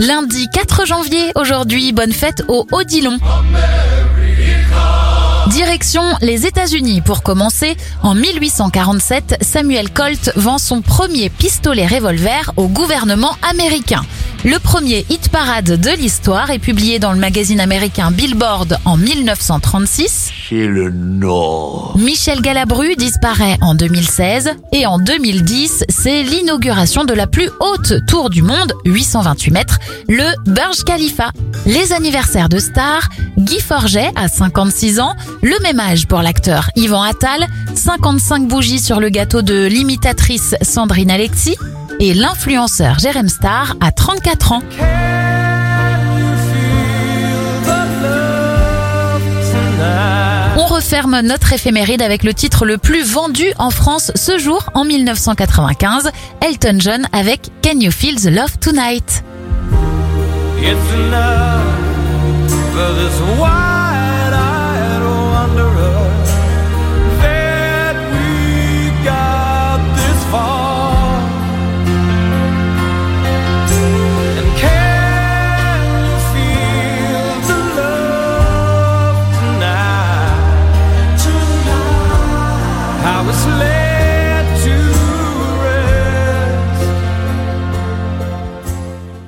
Lundi 4 janvier, aujourd'hui, bonne fête au Odilon. Direction les États-Unis pour commencer. En 1847, Samuel Colt vend son premier pistolet revolver au gouvernement américain. Le premier hit parade de l'histoire est publié dans le magazine américain Billboard en 1936. Chez le Nord. Michel Galabru disparaît en 2016 et en 2010, c'est l'inauguration de la plus haute tour du monde, 828 mètres, le Burj Khalifa. Les anniversaires de stars, Guy Forget à 56 ans, le même âge pour l'acteur Yvan Attal, 55 bougies sur le gâteau de l'imitatrice Sandrine Alexis et l'influenceur Jérém Star à 34 ans. On referme notre éphéméride avec le titre le plus vendu en France ce jour en 1995, Elton John avec Can You Feel the Love Tonight? Love tonight? Tonight, how it's